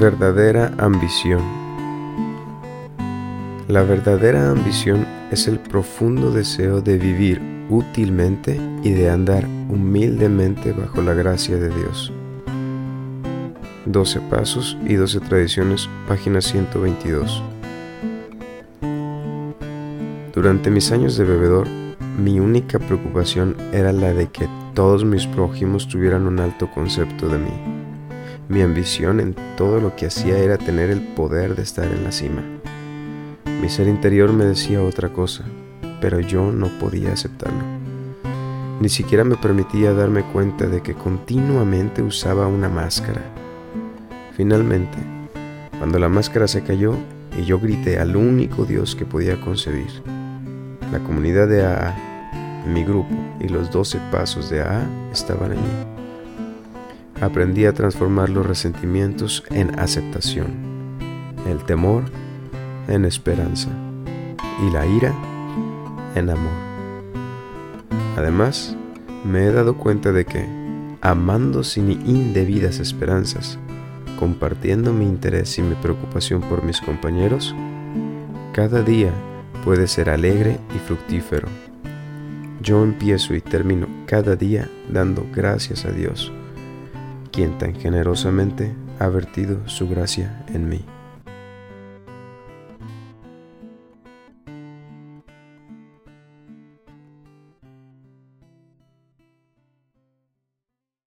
Verdadera ambición. La verdadera ambición es el profundo deseo de vivir útilmente y de andar humildemente bajo la gracia de Dios. 12 Pasos y 12 Tradiciones, página 122. Durante mis años de bebedor, mi única preocupación era la de que todos mis prójimos tuvieran un alto concepto de mí. Mi ambición en todo lo que hacía era tener el poder de estar en la cima. Mi ser interior me decía otra cosa, pero yo no podía aceptarlo. Ni siquiera me permitía darme cuenta de que continuamente usaba una máscara. Finalmente, cuando la máscara se cayó y yo grité al único Dios que podía concebir, la comunidad de AA, mi grupo y los doce pasos de AA estaban allí aprendí a transformar los resentimientos en aceptación, el temor en esperanza y la ira en amor. Además, me he dado cuenta de que, amando sin indebidas esperanzas, compartiendo mi interés y mi preocupación por mis compañeros, cada día puede ser alegre y fructífero. Yo empiezo y termino cada día dando gracias a Dios quien tan generosamente ha vertido su gracia en mí.